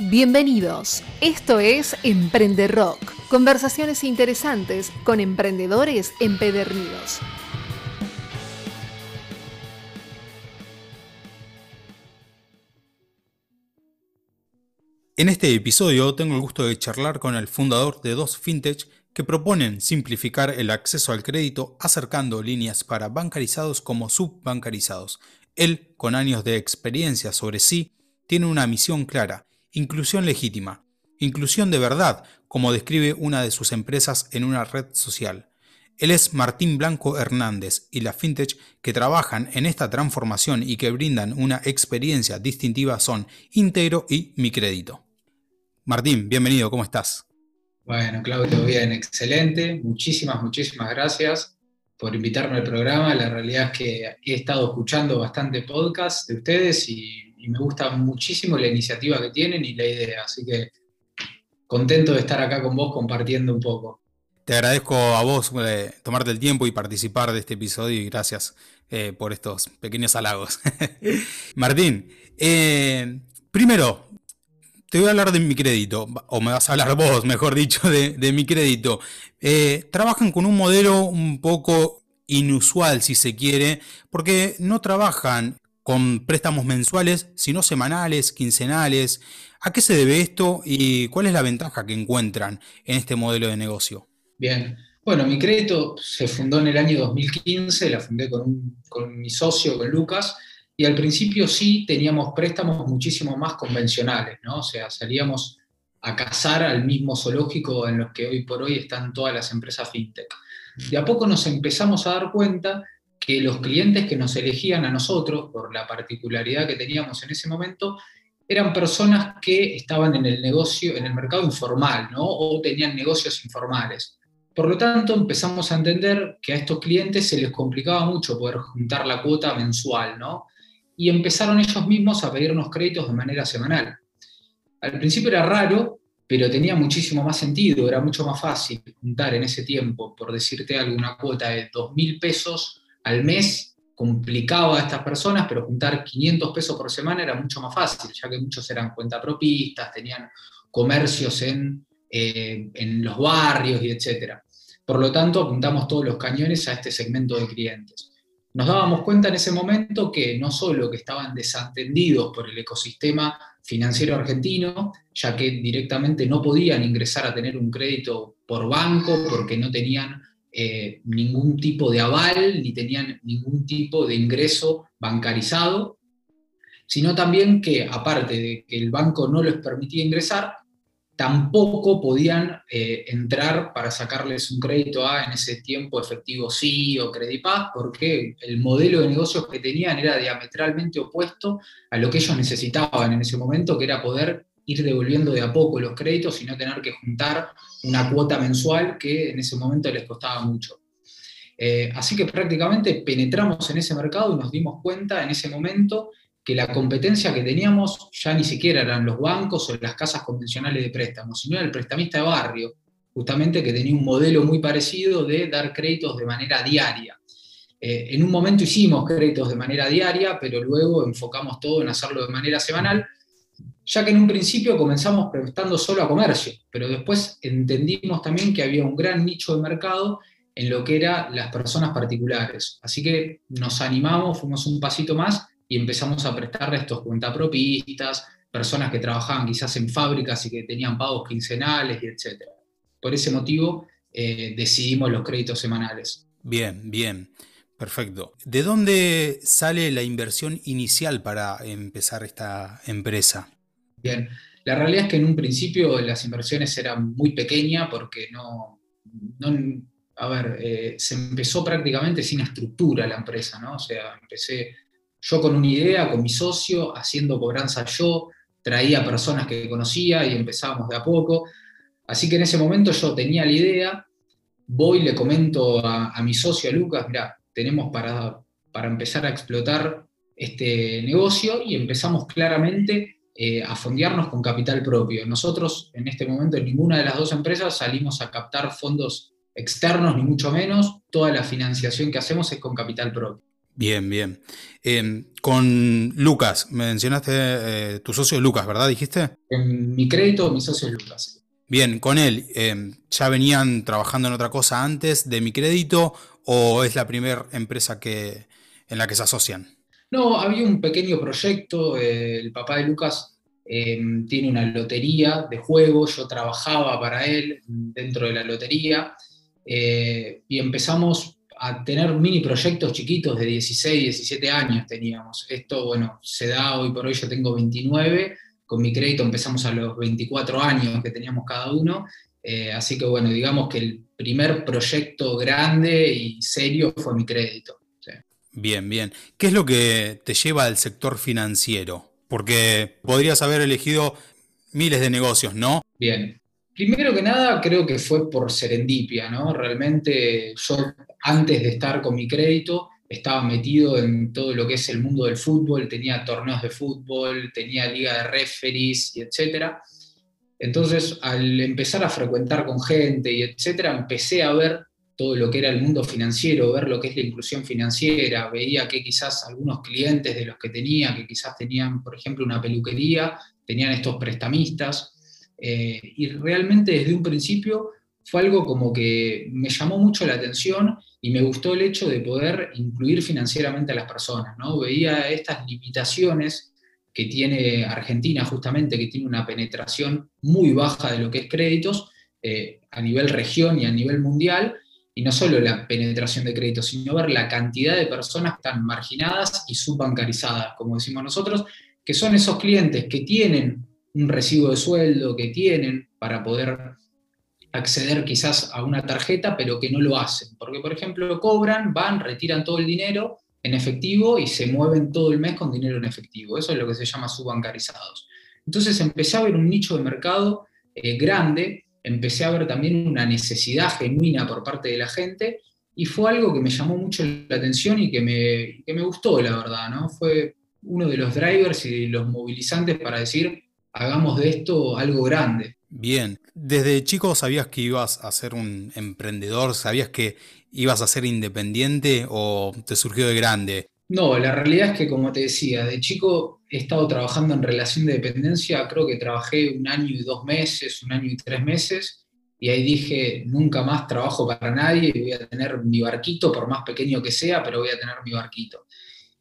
Bienvenidos. Esto es Emprende Rock. Conversaciones interesantes con emprendedores empedernidos. En este episodio tengo el gusto de charlar con el fundador de dos fintech que proponen simplificar el acceso al crédito acercando líneas para bancarizados como subbancarizados. Él, con años de experiencia sobre sí, tiene una misión clara Inclusión legítima. Inclusión de verdad, como describe una de sus empresas en una red social. Él es Martín Blanco Hernández y las fintech que trabajan en esta transformación y que brindan una experiencia distintiva son Integro y Mi Crédito. Martín, bienvenido, ¿cómo estás? Bueno, Claudio, bien, excelente. Muchísimas, muchísimas gracias por invitarme al programa. La realidad es que he estado escuchando bastante podcast de ustedes y y me gusta muchísimo la iniciativa que tienen y la idea, así que contento de estar acá con vos compartiendo un poco. Te agradezco a vos eh, tomarte el tiempo y participar de este episodio y gracias eh, por estos pequeños halagos. Martín, eh, primero, te voy a hablar de mi crédito, o me vas a hablar vos, mejor dicho, de, de mi crédito. trabajan con un modelo un poco inusual, si se quiere, porque no trabajan con préstamos mensuales, sino semanales, quincenales. ¿A qué se debe esto y cuál es la ventaja que encuentran en este modelo de negocio? Bien, bueno, mi crédito se fundó en el año 2015, la fundé con, con mi socio, con Lucas, y al principio sí teníamos préstamos muchísimo más convencionales, ¿no? O sea, salíamos a cazar al mismo zoológico en los que hoy por hoy están todas las empresas fintech. De a poco nos empezamos a dar cuenta que los clientes que nos elegían a nosotros, por la particularidad que teníamos en ese momento, eran personas que estaban en el negocio, en el mercado informal, ¿no? O tenían negocios informales. Por lo tanto, empezamos a entender que a estos clientes se les complicaba mucho poder juntar la cuota mensual, ¿no? Y empezaron ellos mismos a pedirnos créditos de manera semanal. Al principio era raro, pero tenía muchísimo más sentido, era mucho más fácil juntar en ese tiempo, por decirte alguna cuota de 2.000 pesos al mes complicaba a estas personas, pero juntar 500 pesos por semana era mucho más fácil, ya que muchos eran cuentapropistas, tenían comercios en, eh, en los barrios y etc. Por lo tanto, apuntamos todos los cañones a este segmento de clientes. Nos dábamos cuenta en ese momento que no solo que estaban desatendidos por el ecosistema financiero argentino, ya que directamente no podían ingresar a tener un crédito por banco porque no tenían eh, ningún tipo de aval ni tenían ningún tipo de ingreso bancarizado, sino también que aparte de que el banco no les permitía ingresar, tampoco podían eh, entrar para sacarles un crédito a en ese tiempo efectivo sí o Credipaz, porque el modelo de negocios que tenían era diametralmente opuesto a lo que ellos necesitaban en ese momento, que era poder ir devolviendo de a poco los créditos y no tener que juntar una cuota mensual que en ese momento les costaba mucho. Eh, así que prácticamente penetramos en ese mercado y nos dimos cuenta en ese momento que la competencia que teníamos ya ni siquiera eran los bancos o las casas convencionales de préstamos, sino el prestamista de barrio, justamente que tenía un modelo muy parecido de dar créditos de manera diaria. Eh, en un momento hicimos créditos de manera diaria, pero luego enfocamos todo en hacerlo de manera semanal, ya que en un principio comenzamos prestando solo a comercio, pero después entendimos también que había un gran nicho de mercado en lo que eran las personas particulares. Así que nos animamos, fuimos un pasito más y empezamos a prestarle a estos cuentapropistas, personas que trabajaban quizás en fábricas y que tenían pagos quincenales y etc. Por ese motivo eh, decidimos los créditos semanales. Bien, bien. Perfecto. ¿De dónde sale la inversión inicial para empezar esta empresa? Bien, la realidad es que en un principio las inversiones eran muy pequeñas porque no, a ver, eh, se empezó prácticamente sin estructura la empresa, ¿no? O sea, empecé yo con una idea, con mi socio, haciendo cobranza yo, traía personas que conocía y empezábamos de a poco. Así que en ese momento yo tenía la idea, voy, le comento a, a mi socio, a Lucas, mira, tenemos para, para empezar a explotar este negocio y empezamos claramente eh, a fondearnos con capital propio. Nosotros en este momento en ninguna de las dos empresas salimos a captar fondos externos, ni mucho menos. Toda la financiación que hacemos es con capital propio. Bien, bien. Em, con Lucas, mencionaste eh, tu socio Lucas, ¿verdad? ¿Dijiste? En mi crédito, mi socio es Lucas. Bien, con él, em, ¿ya venían trabajando en otra cosa antes de mi crédito o es la primera empresa que, en la que se asocian? No, había un pequeño proyecto, eh, el papá de Lucas em, tiene una lotería de juegos, yo trabajaba para él dentro de la lotería eh, y empezamos a tener mini proyectos chiquitos de 16, 17 años teníamos. Esto, bueno, se da hoy por hoy, yo tengo 29, con mi crédito empezamos a los 24 años que teníamos cada uno, eh, así que bueno, digamos que el primer proyecto grande y serio fue mi crédito. Bien, bien. ¿Qué es lo que te lleva al sector financiero? Porque podrías haber elegido miles de negocios, ¿no? Bien. Primero que nada, creo que fue por serendipia, ¿no? Realmente yo, antes de estar con mi crédito, estaba metido en todo lo que es el mundo del fútbol, tenía torneos de fútbol, tenía liga de referees y. Entonces, al empezar a frecuentar con gente y etcétera, empecé a ver todo lo que era el mundo financiero, ver lo que es la inclusión financiera, veía que quizás algunos clientes de los que tenía, que quizás tenían, por ejemplo, una peluquería, tenían estos prestamistas, eh, y realmente desde un principio fue algo como que me llamó mucho la atención y me gustó el hecho de poder incluir financieramente a las personas, ¿no? Veía estas limitaciones que tiene Argentina justamente, que tiene una penetración muy baja de lo que es créditos eh, a nivel región y a nivel mundial, y no solo la penetración de créditos, sino ver la cantidad de personas tan marginadas y subbancarizadas, como decimos nosotros, que son esos clientes que tienen un recibo de sueldo, que tienen para poder acceder quizás a una tarjeta, pero que no lo hacen. Porque, por ejemplo, cobran, van, retiran todo el dinero en efectivo y se mueven todo el mes con dinero en efectivo. Eso es lo que se llama subbancarizados. Entonces empecé a ver un nicho de mercado eh, grande, empecé a ver también una necesidad genuina por parte de la gente y fue algo que me llamó mucho la atención y que me, que me gustó, la verdad. ¿no? Fue uno de los drivers y los movilizantes para decir, hagamos de esto algo grande. Bien, desde chico sabías que ibas a ser un emprendedor, sabías que ibas a ser independiente o te surgió de grande. No, la realidad es que como te decía, de chico he estado trabajando en relación de dependencia, creo que trabajé un año y dos meses, un año y tres meses, y ahí dije, nunca más trabajo para nadie, voy a tener mi barquito, por más pequeño que sea, pero voy a tener mi barquito.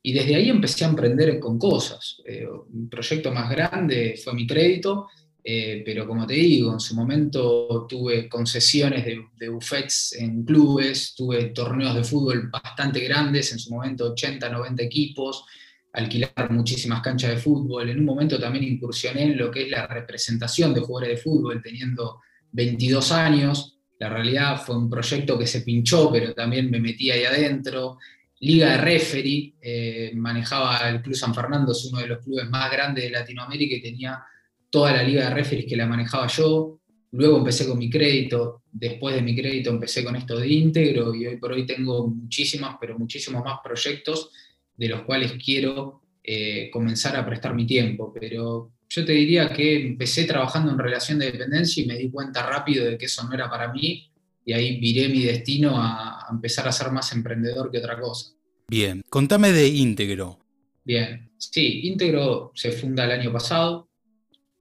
Y desde ahí empecé a emprender con cosas. Eh, un proyecto más grande fue mi crédito, eh, pero como te digo, en su momento tuve concesiones de, de, buffets en clubes, tuve torneos de fútbol bastante grandes, en su momento 80, 90 equipos, alquilar muchísimas canchas de fútbol. En un momento también incursioné en lo que es la representación de jugadores de fútbol, teniendo 22 años. La realidad fue un proyecto que se pinchó, pero también me metí ahí adentro. Liga de referee, eh, manejaba el Club San Fernando, es uno de los clubes más grandes de Latinoamérica y tenía toda la liga de referees que la manejaba yo. Luego empecé con mi crédito, después de mi crédito empecé con esto de íntegro y hoy por hoy tengo muchísimas, pero muchísimos más proyectos de los cuales quiero eh, comenzar a prestar mi tiempo. Pero yo te diría que empecé trabajando en relación de dependencia y me di cuenta rápido de que eso no era para mí y ahí viré mi destino a, a empezar a ser más emprendedor que otra cosa. Bien, contame de Íntegro. Bien, sí, Íntegro se funda el año pasado,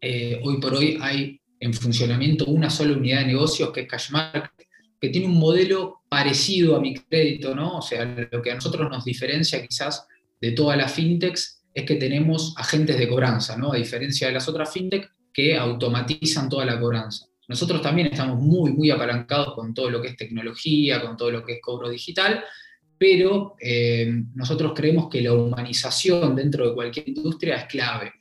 eh, hoy por hoy hay en funcionamiento una sola unidad de negocios que es Cashmark, que tiene un modelo parecido a mi crédito, ¿no? O sea, lo que a nosotros nos diferencia quizás de todas las fintechs es que tenemos agentes de cobranza, ¿no? A diferencia de las otras fintech que automatizan toda la cobranza. Nosotros también estamos muy, muy apalancados con todo lo que es tecnología, con todo lo que es cobro digital, pero eh, nosotros creemos que la humanización dentro de cualquier industria es clave.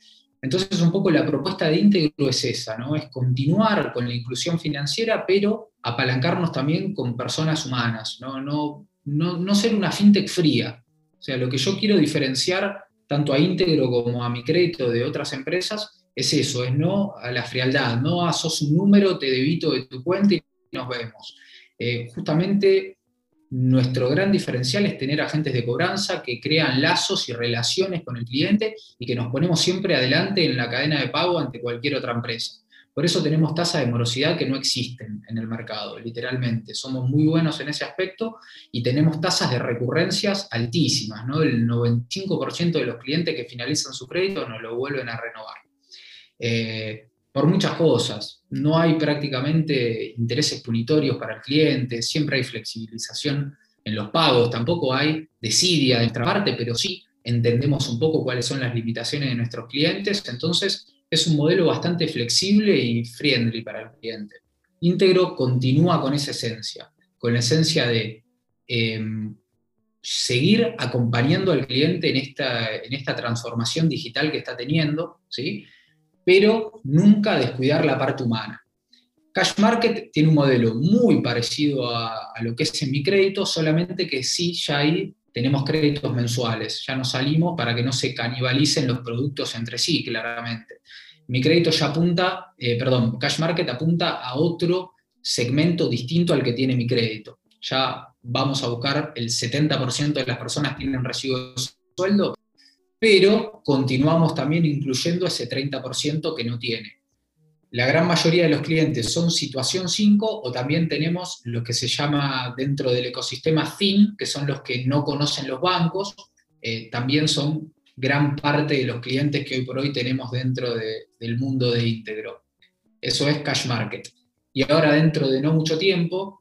Entonces, un poco la propuesta de íntegro es esa, ¿no? Es continuar con la inclusión financiera, pero apalancarnos también con personas humanas, ¿no? No, no, ser una fintech fría. O sea, lo que yo quiero diferenciar tanto a íntegro como a mi crédito de otras empresas es eso, es no a la frialdad, no a sos un número, te debito de tu cuenta y nos vemos. Eh, justamente nuestro gran diferencial es tener agentes de cobranza que crean lazos y relaciones con el cliente y que nos ponemos siempre adelante en la cadena de pago ante cualquier otra empresa. Por eso tenemos tasas de morosidad que no existen en el mercado, literalmente. Somos muy buenos en ese aspecto y tenemos tasas de recurrencias altísimas, ¿no? El 95% de los clientes que finalizan su crédito nos lo vuelven a renovar. Eh, por muchas cosas. No hay prácticamente intereses punitorios para el cliente, siempre hay flexibilización en los pagos, tampoco hay desidia de nuestra parte, pero sí entendemos un poco cuáles son las limitaciones de nuestros clientes, entonces es un modelo bastante flexible y friendly para el cliente. Íntegro continúa con esa esencia, con la esencia de em, seguir acompañando al cliente en esta, en esta transformación digital que está teniendo, ¿sí? Pero nunca descuidar la parte humana. Cash Market tiene un modelo muy parecido a, lo que es en mi crédito, solamente que sí, ya ahí tenemos créditos mensuales, ya nos salimos para que no se canibalicen los productos entre sí, claramente. Mi crédito ya apunta, eh, perdón, Cash Market apunta a otro segmento distinto al que tiene mi crédito. Ya vamos a buscar el 70% de las personas que tienen recibo de sueldo, pero continuamos también incluyendo ese 30% que no tiene. La gran mayoría de los clientes son situación 5 o también tenemos lo que se llama dentro del ecosistema THIN, que son los que no conocen los bancos, eh, también son gran parte de los clientes que hoy por hoy tenemos dentro del mundo de íntegro. Eso es Cash Market. Y ahora dentro de no mucho tiempo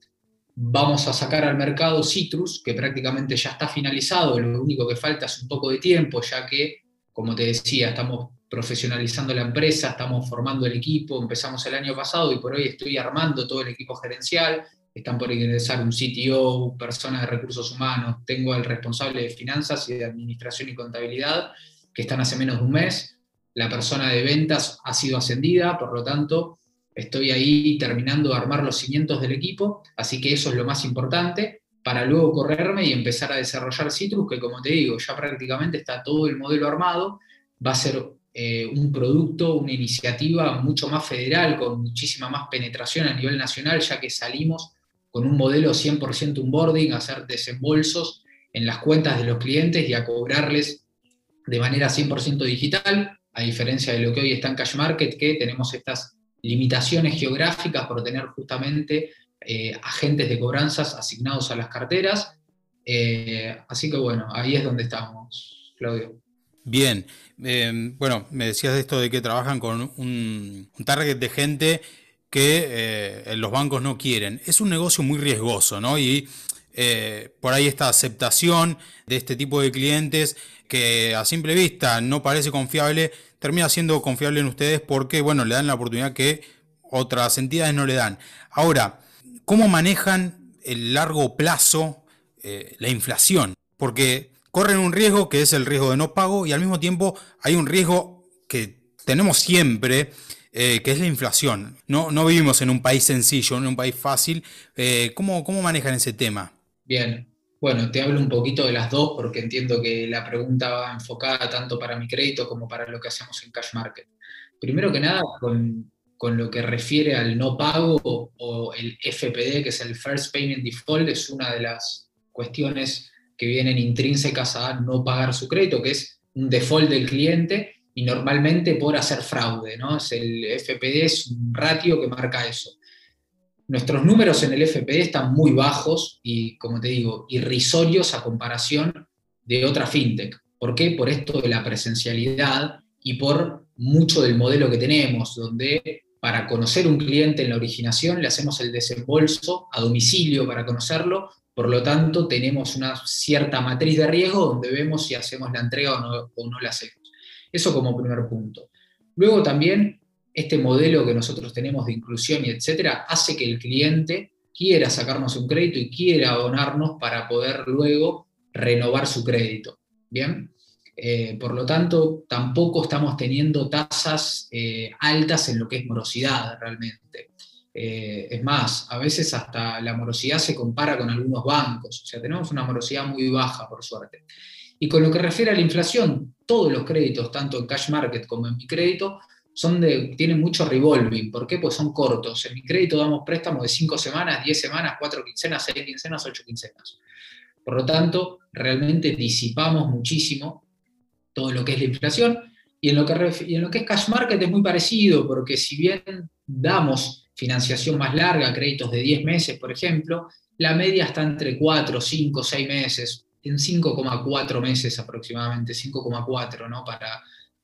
vamos a sacar al mercado Citrus, que prácticamente ya está finalizado, lo único que falta es un poco de tiempo, ya que, como te decía, estamos profesionalizando la empresa, estamos formando el equipo, empezamos el año pasado y por hoy estoy armando todo el equipo gerencial, están por ingresar un CTO, personas de recursos humanos, tengo al responsable de finanzas y de administración y contabilidad, que están hace menos de un mes, la persona de ventas ha sido ascendida, por lo tanto, estoy ahí terminando de armar los cimientos del equipo, así que eso es lo más importante, para luego correrme y empezar a desarrollar Citrus, que como te digo, ya prácticamente está todo el modelo armado, va a ser eh, un producto, una iniciativa mucho más federal, con muchísima más penetración a nivel nacional, ya que salimos con un modelo 100% onboarding, a hacer desembolsos en las cuentas de los clientes y a cobrarles de manera 100% digital, a diferencia de lo que hoy está en Cash Market, que tenemos estas limitaciones geográficas por tener justamente eh, agentes de cobranzas asignados a las carteras. Eh, así que bueno, ahí es donde estamos, Claudio. Bien, em, bueno, me decías de esto de que trabajan con un, target de gente que eh, los bancos no quieren. Es un negocio muy riesgoso, ¿no? Eh, por ahí esta aceptación de este tipo de clientes que a simple vista no parece confiable, termina siendo confiable en ustedes porque, bueno, le dan la oportunidad que otras entidades no le dan. Ahora, ¿cómo manejan el largo plazo eh, la inflación? Porque corren un riesgo que es el riesgo de no pago y al mismo tiempo hay un riesgo que tenemos siempre, eh, que es la inflación. No, no vivimos en un país sencillo, en un país fácil. ¿cómo, ¿Cómo manejan ese tema? Bien, bueno, te hablo un poquito de las dos porque entiendo que la pregunta va enfocada tanto para mi crédito como para lo que hacemos en Cash Market. Primero que nada, con, con lo que refiere al no pago o el FPD, que es el First Payment Default, es una de las cuestiones que vienen intrínsecas a no pagar su crédito, que es un default del cliente y normalmente por hacer fraude, ¿no? Es el FPD es un ratio que marca eso. Nuestros números en el FPD están muy bajos y, como te digo, irrisorios a comparación de otra fintech. ¿Por qué? Por esto de la presencialidad y por mucho del modelo que tenemos, donde para conocer un cliente en la originación le hacemos el desembolso a domicilio para conocerlo por lo tanto, tenemos una cierta matriz de riesgo donde vemos si hacemos la entrega o no, la hacemos. Eso como primer punto. Luego también este modelo que nosotros tenemos de inclusión y etcétera hace que el cliente quiera sacarnos un crédito y quiera abonarnos para poder luego renovar su crédito. Bien, eh, por lo tanto, tampoco estamos teniendo tasas eh, altas en lo que es morosidad realmente. Eh, es más, a veces hasta la morosidad se compara con algunos bancos, o sea, tenemos una morosidad muy baja, por suerte. Y con lo que refiere a la inflación, todos los créditos, tanto en cash market como en mi crédito, son de, tienen mucho revolving. ¿Por qué? Pues son cortos. En mi crédito damos préstamos de 5 semanas, 10 semanas, 4 quincenas, 6 quincenas, 8 quincenas. Por lo tanto, realmente disipamos muchísimo todo lo que es la inflación. Y en, lo que, y en lo que es cash market es muy parecido, porque si bien damos financiación más larga, créditos de 10 meses, por ejemplo, la media está entre 4, 5, 6 meses, en 5,4 meses aproximadamente, 5,4, ¿no? Para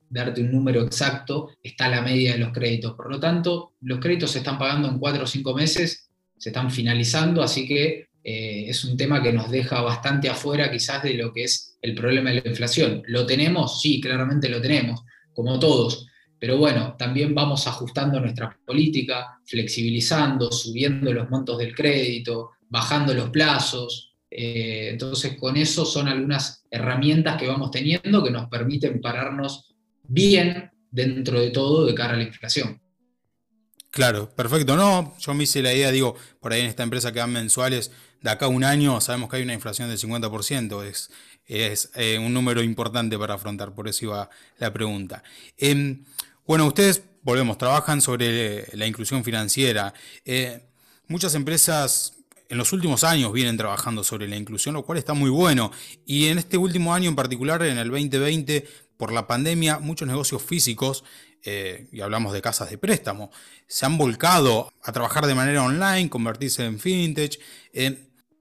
darte un número exacto, está la media de los créditos. Por lo tanto, los créditos se están pagando en 4 o 5 meses, se están finalizando, así que eh, es un tema que nos deja bastante afuera quizás de lo que es el problema de la inflación. ¿Lo tenemos? Sí, claramente lo tenemos, como todos. Pero bueno, también vamos ajustando nuestra política, flexibilizando, subiendo los montos del crédito, bajando los plazos. Eh, entonces, con eso son algunas herramientas que vamos teniendo que nos permiten pararnos bien dentro de todo de cara a la inflación. Claro, perfecto. No, yo me hice la idea, digo, por ahí en esta empresa que dan mensuales, de acá a un año sabemos que hay una inflación del 50%, es, es eh, un número importante para afrontar, por eso iba la pregunta. Em, bueno, ustedes, volvemos, trabajan sobre la inclusión financiera. Eh, muchas empresas en los últimos años vienen trabajando sobre la inclusión, lo cual está muy bueno. Y en este último año en particular, en el 2020, por la pandemia, muchos negocios físicos, eh, y hablamos de casas de préstamo, se han volcado a trabajar de manera online, convertirse en fintech.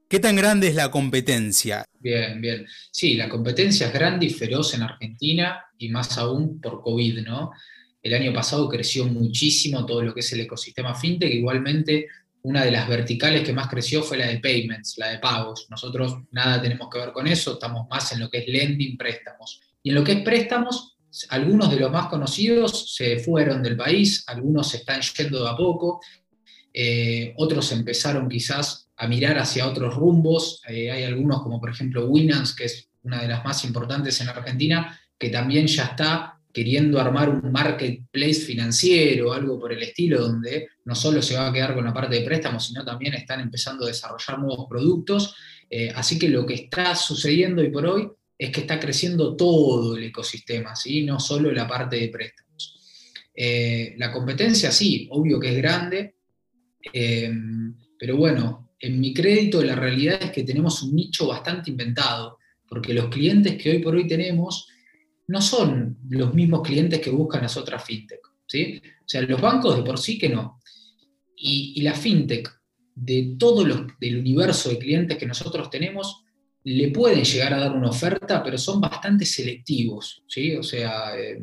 ¿Qué tan grande es la competencia? Bien, bien. Sí, la competencia es grande y feroz en Argentina y más aún por COVID, ¿no? El año pasado creció muchísimo todo lo que es el ecosistema fintech, igualmente una de las verticales que más creció fue la de payments, la de pagos. Nosotros nada tenemos que ver con eso, estamos más en lo que es lending, préstamos. Y en lo que es préstamos, algunos de los más conocidos se fueron del país, algunos se están yendo de a poco, eh, otros empezaron quizás a mirar hacia otros rumbos. Eh, hay algunos como por ejemplo Winans, que es una de las más importantes en Argentina, que también ya está queriendo armar un marketplace financiero, algo por el estilo, donde no solo se va a quedar con la parte de préstamos, sino también están empezando a desarrollar nuevos productos. Eh, así que lo que está sucediendo hoy por hoy es que está creciendo todo el ecosistema, ¿sí? no solo la parte de préstamos. Eh, la competencia sí, obvio que es grande, eh, pero bueno, en mi crédito la realidad es que tenemos un nicho bastante inventado, porque los clientes que hoy por hoy tenemos no son los mismos clientes que buscan las otras fintech. ¿sí? O sea, los bancos de por sí que no. Y, la fintech, de todo los, del universo de clientes que nosotros tenemos, le pueden llegar a dar una oferta, pero son bastante selectivos. ¿sí? O sea, eh,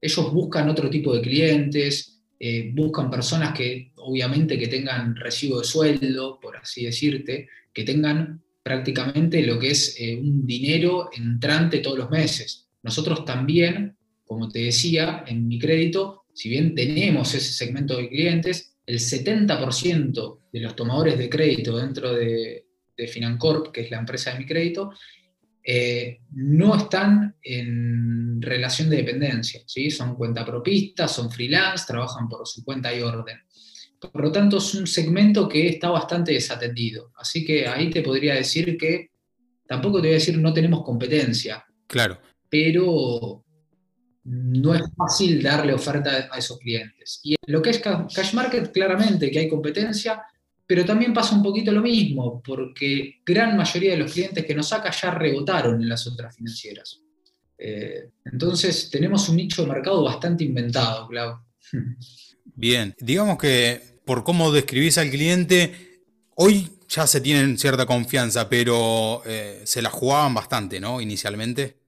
ellos buscan otro tipo de clientes, eh, buscan personas que obviamente que tengan recibo de sueldo, por así decirte, que tengan prácticamente lo que es eh, un dinero entrante todos los meses. Nosotros también, como te decía, en mi crédito, si bien tenemos ese segmento de clientes, el 70% de los tomadores de crédito dentro de, Financorp, que es la empresa de mi crédito, eh, no están en relación de dependencia, ¿sí? son cuentapropistas, son freelance, trabajan por su cuenta y orden. Por lo tanto, es un segmento que está bastante desatendido. Así que ahí te podría decir que tampoco te voy a decir no tenemos competencia. Claro pero no es fácil darle oferta a esos clientes. Y lo que es Cash Market, claramente que hay competencia, pero también pasa un poquito lo mismo, porque gran mayoría de los clientes que nos saca ya rebotaron en las otras financieras. Eh, entonces tenemos un nicho de mercado bastante inventado, Clau. Bien, digamos que por cómo describís al cliente, hoy ya se tienen cierta confianza, pero eh, se la jugaban bastante, ¿no? Inicialmente.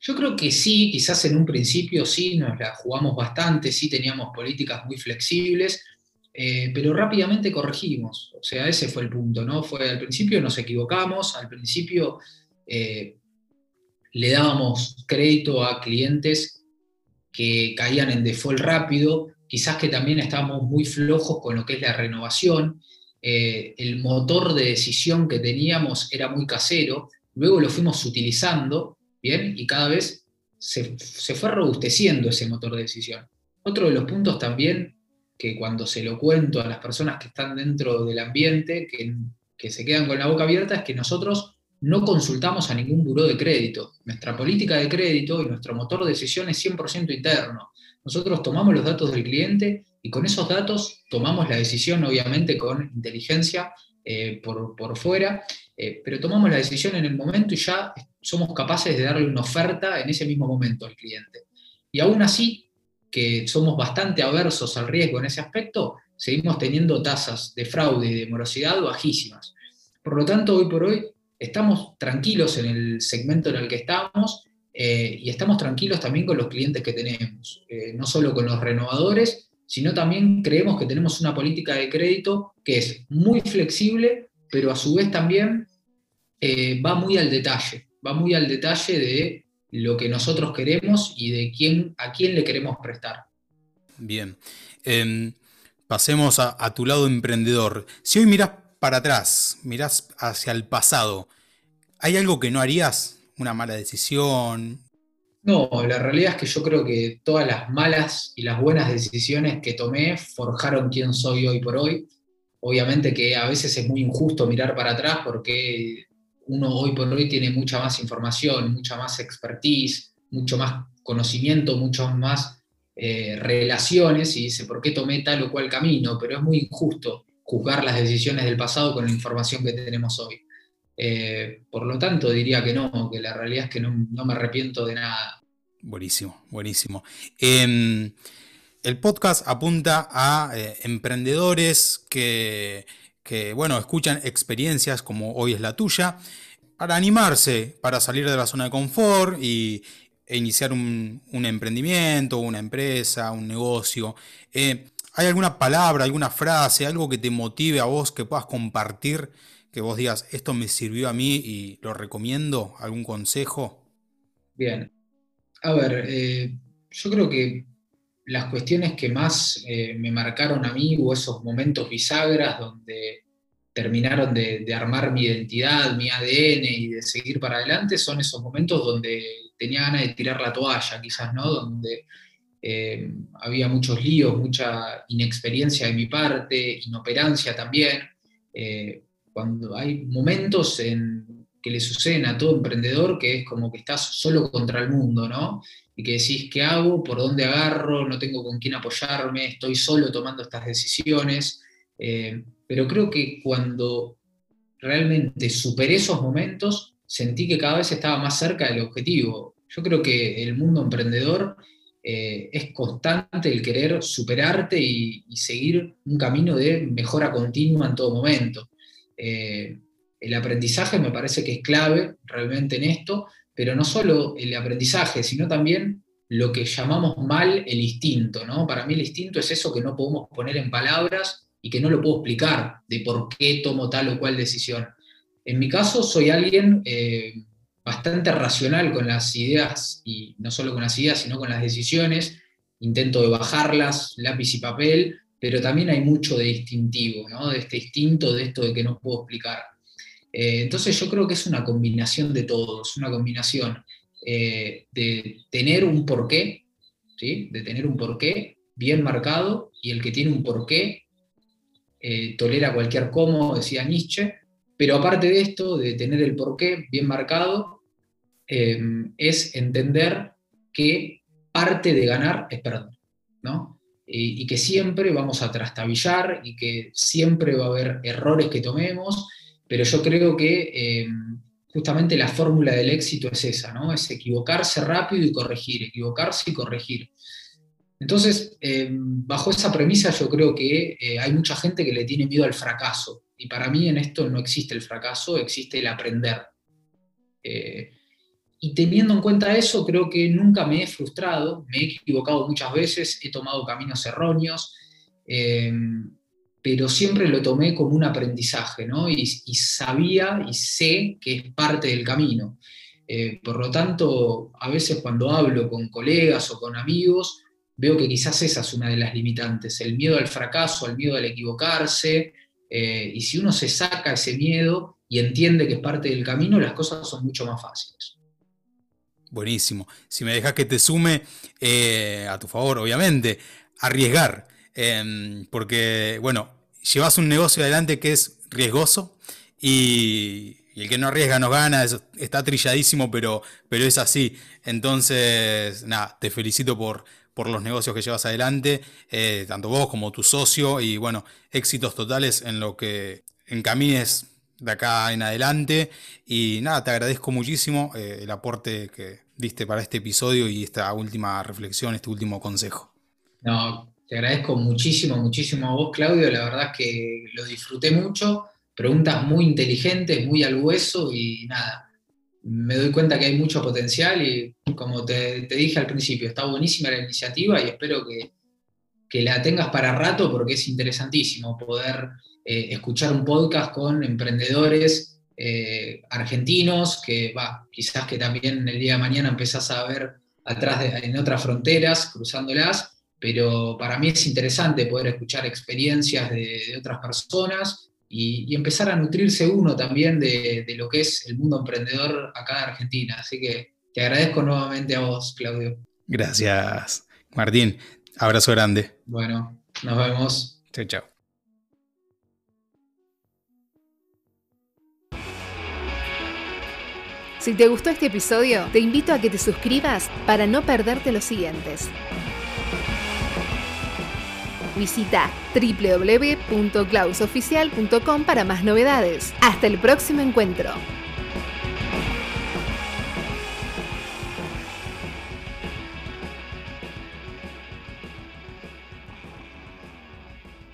Yo creo que sí, quizás en un principio sí, nos la jugamos bastante, sí teníamos políticas muy flexibles, eh, pero rápidamente corregimos. O sea, ese fue el punto, ¿no? Fue al principio nos equivocamos, al principio eh, le dábamos crédito a clientes que caían en default rápido, quizás que también estábamos muy flojos con lo que es la renovación, eh, el motor de decisión que teníamos era muy casero, luego lo fuimos utilizando ¿bien? Y cada vez se, fue robusteciendo ese motor de decisión. Otro de los puntos también, que cuando se lo cuento a las personas que están dentro del ambiente, que, que se quedan con la boca abierta, es que nosotros no consultamos a ningún buró de crédito. Nuestra política de crédito y nuestro motor de decisión es 100% interno. Nosotros tomamos los datos del cliente y con esos datos tomamos la decisión, obviamente con inteligencia eh, por, por, fuera, eh, pero tomamos la decisión en el momento y ya somos capaces de darle una oferta en ese mismo momento al cliente. Y aún así, que somos bastante aversos al riesgo en ese aspecto, seguimos teniendo tasas de fraude y de morosidad bajísimas. Por lo tanto, hoy por hoy estamos tranquilos en el segmento en el que estamos eh, y estamos tranquilos también con los clientes que tenemos, eh, no solo con los renovadores, sino también creemos que tenemos una política de crédito que es muy flexible, pero a su vez también eh, va muy al detalle, va muy al detalle de lo que nosotros queremos y de quién, a quién le queremos prestar. Bien. Em, pasemos a, a, tu lado emprendedor. Si hoy miras para atrás, mirás hacia el pasado, ¿hay algo que no harías? ¿Una mala decisión? No, la realidad es que yo creo que todas las malas y las buenas decisiones que tomé forjaron quién soy hoy por hoy. Obviamente que a veces es muy injusto mirar para atrás porque uno hoy por hoy tiene mucha más información, mucha más expertise, mucho más conocimiento, muchas más eh, relaciones y dice, ¿por qué tomé tal o cual camino? Pero es muy injusto juzgar las decisiones del pasado con la información que tenemos hoy. Eh, por lo tanto, diría que no, que la realidad es que no, me arrepiento de nada. Buenísimo, buenísimo. Em, el podcast apunta a eh, emprendedores que, bueno, escuchan experiencias como hoy es la tuya, para animarse, para salir de la zona de confort y, e iniciar un, emprendimiento, una empresa, un negocio. Eh, ¿Hay alguna palabra, alguna frase, algo que te motive a vos que puedas compartir, que vos digas, esto me sirvió a mí y lo recomiendo? ¿Algún consejo? Bien. A ver, eh, yo creo que las cuestiones que más eh, me marcaron a mí o esos momentos bisagras donde terminaron de, armar mi identidad, mi ADN y de seguir para adelante, son esos momentos donde tenía ganas de tirar la toalla, quizás, ¿no? Donde eh, había muchos líos, mucha inexperiencia de mi parte, inoperancia también. Eh, cuando hay momentos en que le suceden a todo emprendedor que es como que estás solo contra el mundo, ¿no? Y que decís, ¿qué hago? ¿Por dónde agarro? No tengo con quién apoyarme, estoy solo tomando estas decisiones. Eh, pero creo que cuando realmente superé esos momentos, sentí que cada vez estaba más cerca del objetivo. Yo creo que el mundo emprendedor eh, es constante el querer superarte y, seguir un camino de mejora continua en todo momento. Eh, el aprendizaje me parece que es clave realmente en esto, pero no solo el aprendizaje, sino también lo que llamamos mal el instinto. ¿no? Para mí el instinto es eso que no podemos poner en palabras y que no lo puedo explicar de por qué tomo tal o cual decisión. En mi caso soy alguien eh, bastante racional con las ideas, y no solo con las ideas, sino con las decisiones. Intento de bajarlas, lápiz y papel, pero también hay mucho de instintivo, ¿no? de este instinto, de esto de que no puedo explicar. Eh, entonces yo creo que es una combinación de todos, una combinación eh, de tener un porqué, ¿sí? de tener un porqué bien marcado, y el que tiene un porqué eh, tolera cualquier cómo, decía Nietzsche, pero aparte de esto, de tener el porqué bien marcado, eh, es entender que parte de ganar es perder, ¿no? Y, que siempre vamos a trastabillar y que siempre va a haber errores que tomemos, pero yo creo que eh, justamente la fórmula del éxito es esa, ¿no? Es equivocarse rápido y corregir, equivocarse y corregir. Entonces, eh, bajo esa premisa yo creo que hay mucha gente que le tiene miedo al fracaso, y para mí en esto no existe el fracaso, existe el aprender. Eh, y teniendo en cuenta eso, creo que nunca me he frustrado, me he equivocado muchas veces, he tomado caminos erróneos, eh, pero siempre lo tomé como un aprendizaje, ¿no? Y, sabía y sé que es parte del camino. Eh, por lo tanto, a veces cuando hablo con colegas o con amigos, veo que quizás esa es una de las limitantes, el miedo al fracaso, el miedo al equivocarse, eh, y si uno se saca ese miedo y entiende que es parte del camino, las cosas son mucho más fáciles. Buenísimo. Si me dejas que te sume eh, a tu favor, obviamente, arriesgar. Em, porque, bueno, llevas un negocio adelante que es riesgoso y, el que no arriesga no gana. está trilladísimo, pero, pero es así. Entonces, nada, te felicito por, por los negocios que llevas adelante, eh, tanto vos como tu socio, y bueno, éxitos totales en lo que encamines de acá en adelante. Y nada, te agradezco muchísimo eh, el aporte que diste para este episodio y esta última reflexión, este último consejo. No, te agradezco muchísimo, muchísimo a vos, Claudio. La verdad es que lo disfruté mucho. Preguntas muy inteligentes, muy al hueso y nada. Me doy cuenta que hay mucho potencial y como te, dije al principio, está buenísima la iniciativa y espero que, la tengas para rato porque es interesantísimo poder eh, escuchar un podcast con emprendedores eh, argentinos que va, quizás que también el día de mañana empezás a ver atrás en otras fronteras, cruzándolas, pero para mí es interesante poder escuchar experiencias de, otras personas y, empezar a nutrirse uno también de, lo que es el mundo emprendedor acá en Argentina. Así que te agradezco nuevamente a vos, Claudio. Gracias, Martín. Abrazo grande. Bueno, nos vemos. Chao, chao. Si te gustó este episodio, te invito a que te suscribas para no perderte los siguientes. Visita www.clausoficial.com para más novedades. Hasta el próximo encuentro.